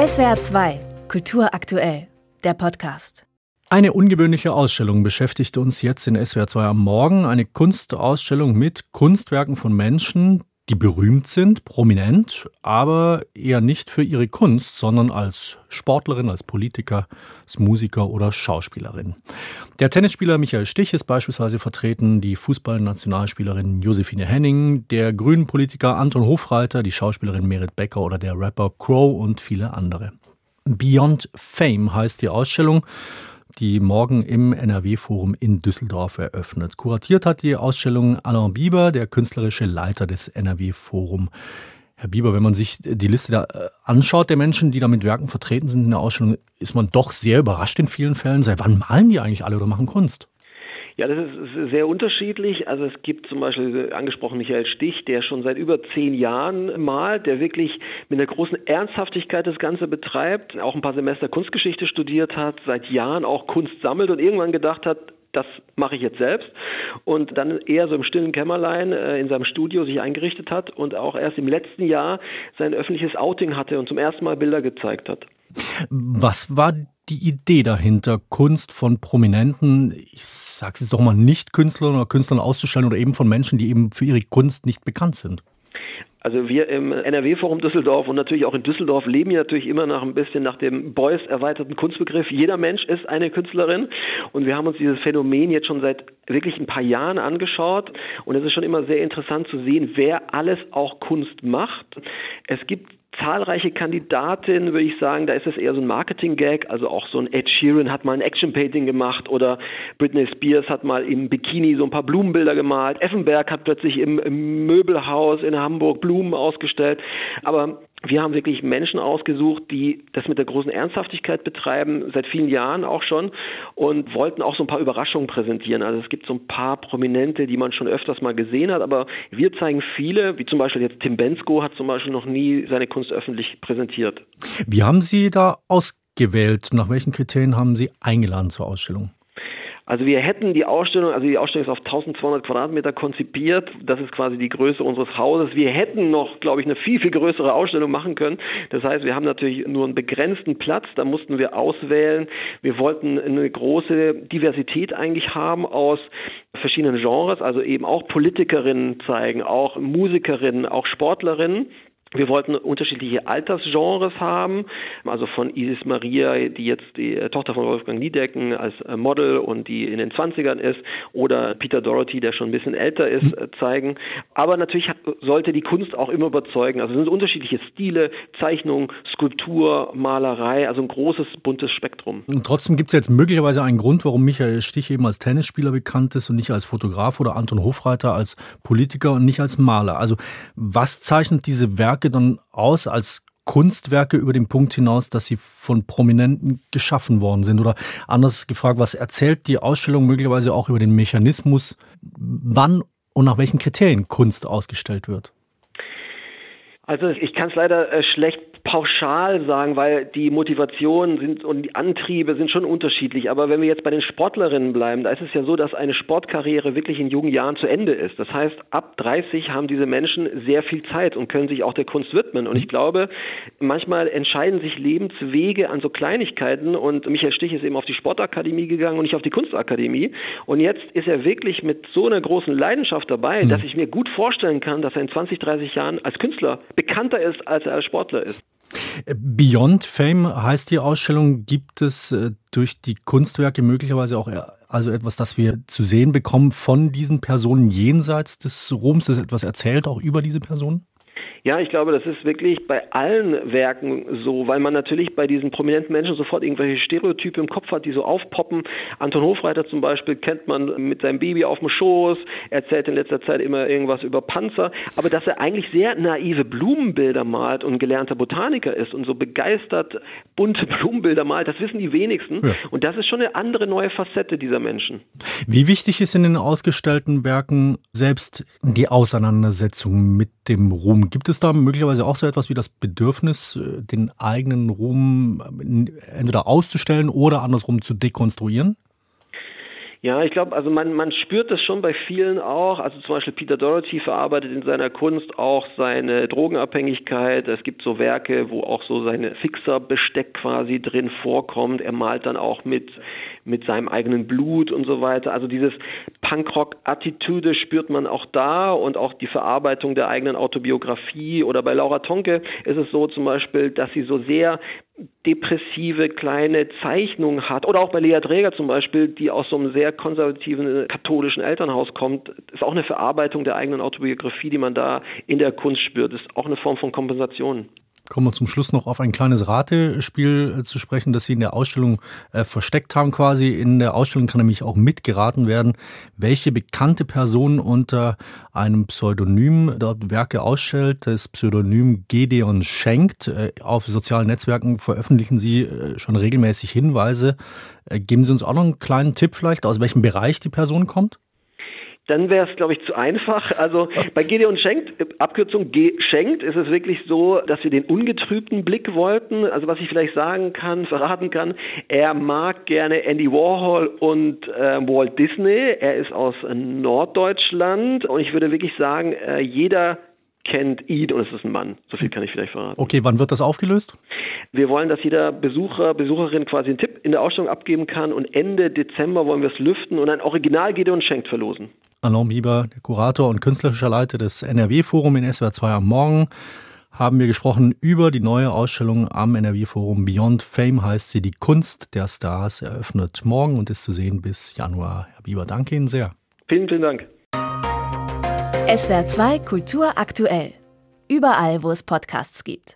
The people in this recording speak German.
SWR 2, Kultur aktuell, der Podcast. Eine ungewöhnliche Ausstellung beschäftigt uns jetzt in SWR 2 am Morgen. Eine Kunstausstellung mit Kunstwerken von Menschen, die berühmt sind, prominent, aber eher nicht für ihre Kunst, sondern als Sportlerin, als Politiker, als Musiker oder Schauspielerin. Der Tennisspieler Michael Stich ist beispielsweise vertreten, die Fußballnationalspielerin Josephine Henning, der grünen Politiker Anton Hofreiter, die Schauspielerin Merit Becker oder der Rapper Crow und viele andere. Beyond Fame heißt die Ausstellung die morgen im NRW-Forum in Düsseldorf eröffnet. Kuratiert hat die Ausstellung Alain Bieber, der künstlerische Leiter des NRW-Forum. Herr Bieber, wenn man sich die Liste da äh, anschaut der Menschen, die da mit Werken vertreten sind in der Ausstellung, ist man doch sehr überrascht in vielen Fällen. Seit wann malen die eigentlich alle oder machen Kunst? Ja, das ist sehr unterschiedlich. Also es gibt zum Beispiel angesprochen Michael Stich, der schon seit über zehn Jahren malt, der wirklich mit einer großen Ernsthaftigkeit das Ganze betreibt, auch ein paar Semester Kunstgeschichte studiert hat, seit Jahren auch Kunst sammelt und irgendwann gedacht hat, das mache ich jetzt selbst und dann eher so im stillen Kämmerlein äh, in seinem Studio sich eingerichtet hat und auch erst im letzten Jahr sein öffentliches Outing hatte und zum ersten Mal Bilder gezeigt hat. Was war die Idee dahinter, Kunst von Prominenten, ich sage es doch mal, nicht Künstlern oder Künstlern auszustellen oder eben von Menschen, die eben für ihre Kunst nicht bekannt sind? Also wir im NRW-Forum Düsseldorf und natürlich auch in Düsseldorf leben ja natürlich immer nach ein bisschen nach dem Beuys erweiterten Kunstbegriff. Jeder Mensch ist eine Künstlerin und wir haben uns dieses Phänomen jetzt schon seit wirklich ein paar Jahren angeschaut und es ist schon immer sehr interessant zu sehen, wer alles auch Kunst macht. Es gibt zahlreiche Kandidatinnen, würde ich sagen, da ist es eher so ein Marketing-Gag, also auch so ein Ed Sheeran hat mal ein Action-Painting gemacht oder Britney Spears hat mal im Bikini so ein paar Blumenbilder gemalt, Effenberg hat plötzlich im, im Möbelhaus in Hamburg Blumen ausgestellt, aber wir haben wirklich Menschen ausgesucht, die das mit der großen Ernsthaftigkeit betreiben, seit vielen Jahren auch schon und wollten auch so ein paar Überraschungen präsentieren. Also es gibt so ein paar Prominente, die man schon öfters mal gesehen hat, aber wir zeigen viele, wie zum Beispiel jetzt Tim Bensko hat zum Beispiel noch nie seine Kunst öffentlich präsentiert. Wie haben Sie da ausgewählt? Nach welchen Kriterien haben Sie eingeladen zur Ausstellung? Also wir hätten die Ausstellung, also die Ausstellung ist auf 1200 Quadratmeter konzipiert. Das ist quasi die Größe unseres Hauses. Wir hätten noch, glaube ich, eine viel, viel größere Ausstellung machen können. Das heißt, wir haben natürlich nur einen begrenzten Platz. Da mussten wir auswählen. Wir wollten eine große Diversität eigentlich haben aus verschiedenen Genres, also eben auch Politikerinnen zeigen, auch Musikerinnen, auch Sportlerinnen. Wir wollten unterschiedliche Altersgenres haben, also von Isis Maria, die jetzt die äh, Tochter von Wolfgang Niedecken als äh, Model und die in den 20ern ist, oder Peter Dorothy, der schon ein bisschen älter ist, äh, zeigen. Aber natürlich sollte die Kunst auch immer überzeugen. Also es sind unterschiedliche Stile, Zeichnung, Skulptur, Malerei, also ein großes, buntes Spektrum. Und trotzdem gibt es jetzt möglicherweise einen Grund, warum Michael Stich eben als Tennisspieler bekannt ist und nicht als Fotograf oder Anton Hofreiter als Politiker und nicht als Maler. Also was zeichnet diese Werke Werke dann aus als Kunstwerke über den Punkt hinaus, dass sie von Prominenten geschaffen worden sind? Oder anders gefragt, was erzählt die Ausstellung möglicherweise auch über den Mechanismus, wann und nach welchen Kriterien Kunst ausgestellt wird? Also ich kann es leider äh, schlecht pauschal sagen, weil die Motivationen sind und die Antriebe sind schon unterschiedlich. Aber wenn wir jetzt bei den Sportlerinnen bleiben, da ist es ja so, dass eine Sportkarriere wirklich in jungen Jahren zu Ende ist. Das heißt, ab 30 haben diese Menschen sehr viel Zeit und können sich auch der Kunst widmen. Und ich glaube, manchmal entscheiden sich Lebenswege an so Kleinigkeiten. Und Michael Stich ist eben auf die Sportakademie gegangen und nicht auf die Kunstakademie. Und jetzt ist er wirklich mit so einer großen Leidenschaft dabei, mhm. dass ich mir gut vorstellen kann, dass er in 20, 30 Jahren als Künstler bekannter ist, als er als Sportler ist. Beyond Fame heißt die Ausstellung. Gibt es äh, durch die Kunstwerke möglicherweise auch äh, also etwas, das wir zu sehen bekommen von diesen Personen jenseits des Ruhms, das etwas erzählt auch über diese Personen? Ja, ich glaube, das ist wirklich bei allen Werken so, weil man natürlich bei diesen prominenten Menschen sofort irgendwelche Stereotype im Kopf hat, die so aufpoppen. Anton Hofreiter zum Beispiel kennt man mit seinem Baby auf dem Schoß, erzählt in letzter Zeit immer irgendwas über Panzer, aber dass er eigentlich sehr naive Blumenbilder malt und gelernter Botaniker ist und so begeistert bunte Blumenbilder malt, das wissen die wenigsten. Ja. Und das ist schon eine andere neue Facette dieser Menschen. Wie wichtig ist in den ausgestellten Werken selbst die Auseinandersetzung mit dem Ruhm? Gibt es da möglicherweise auch so etwas wie das Bedürfnis, äh, den eigenen Ruhm äh, entweder auszustellen oder andersrum zu dekonstruieren? Ja, ich glaube, also man, man spürt das schon bei vielen auch. Also zum Beispiel Peter Doherty verarbeitet in seiner Kunst auch seine Drogenabhängigkeit. Es gibt so Werke, wo auch so seine Fixerbesteck quasi drin vorkommt. Er malt dann auch mit, mit seinem eigenen Blut und so weiter. Also dieses Punkrock-Attitude spürt man auch da und auch die Verarbeitung der eigenen Autobiografie. Oder bei Laura Tonke ist es so zum Beispiel, dass sie so sehr depressive kleine Zeichnung hat. Oder auch bei Lea Träger zum Beispiel, die aus so einem sehr konservativen katholischen Elternhaus kommt, ist auch eine Verarbeitung der eigenen Autobiografie, die man da in der Kunst spürt. Ist auch eine Form von Kompensation. Kommen wir zum Schluss noch auf ein kleines Ratespiel äh, zu sprechen, das Sie in der Ausstellung äh, versteckt haben quasi. In der Ausstellung kann nämlich auch mitgeraten werden, welche bekannte Person unter einem Pseudonym dort Werke ausstellt. Das Pseudonym Gedeon Schenkt. Äh, auf sozialen Netzwerken veröffentlichen Sie äh, schon regelmäßig Hinweise. Äh, geben Sie uns auch noch einen kleinen Tipp vielleicht, aus welchem Bereich die Person kommt? Dann wäre es, glaube ich, zu einfach. Also bei Gedeon Schenkt, Abkürzung geschenkt, ist es wirklich so, dass wir den ungetrübten Blick wollten. Also was ich vielleicht sagen kann, verraten kann, er mag gerne Andy Warhol und äh, Walt Disney. Er ist aus Norddeutschland und ich würde wirklich sagen, äh, jeder kennt ihn und es ist ein Mann. So viel kann ich vielleicht verraten. Okay, wann wird das aufgelöst? Wir wollen, dass jeder Besucher, Besucherin quasi einen Tipp in der Ausstellung abgeben kann und Ende Dezember wollen wir es lüften und ein Original Gedeon Schenkt verlosen. Alain Bieber, der Kurator und künstlerischer Leiter des NRW-Forum in SWR 2 am Morgen, haben wir gesprochen über die neue Ausstellung am NRW-Forum Beyond Fame, heißt sie Die Kunst der Stars, eröffnet morgen und ist zu sehen bis Januar. Herr Bieber, danke Ihnen sehr. Vielen, vielen Dank. SWR 2 Kultur aktuell. Überall, wo es Podcasts gibt.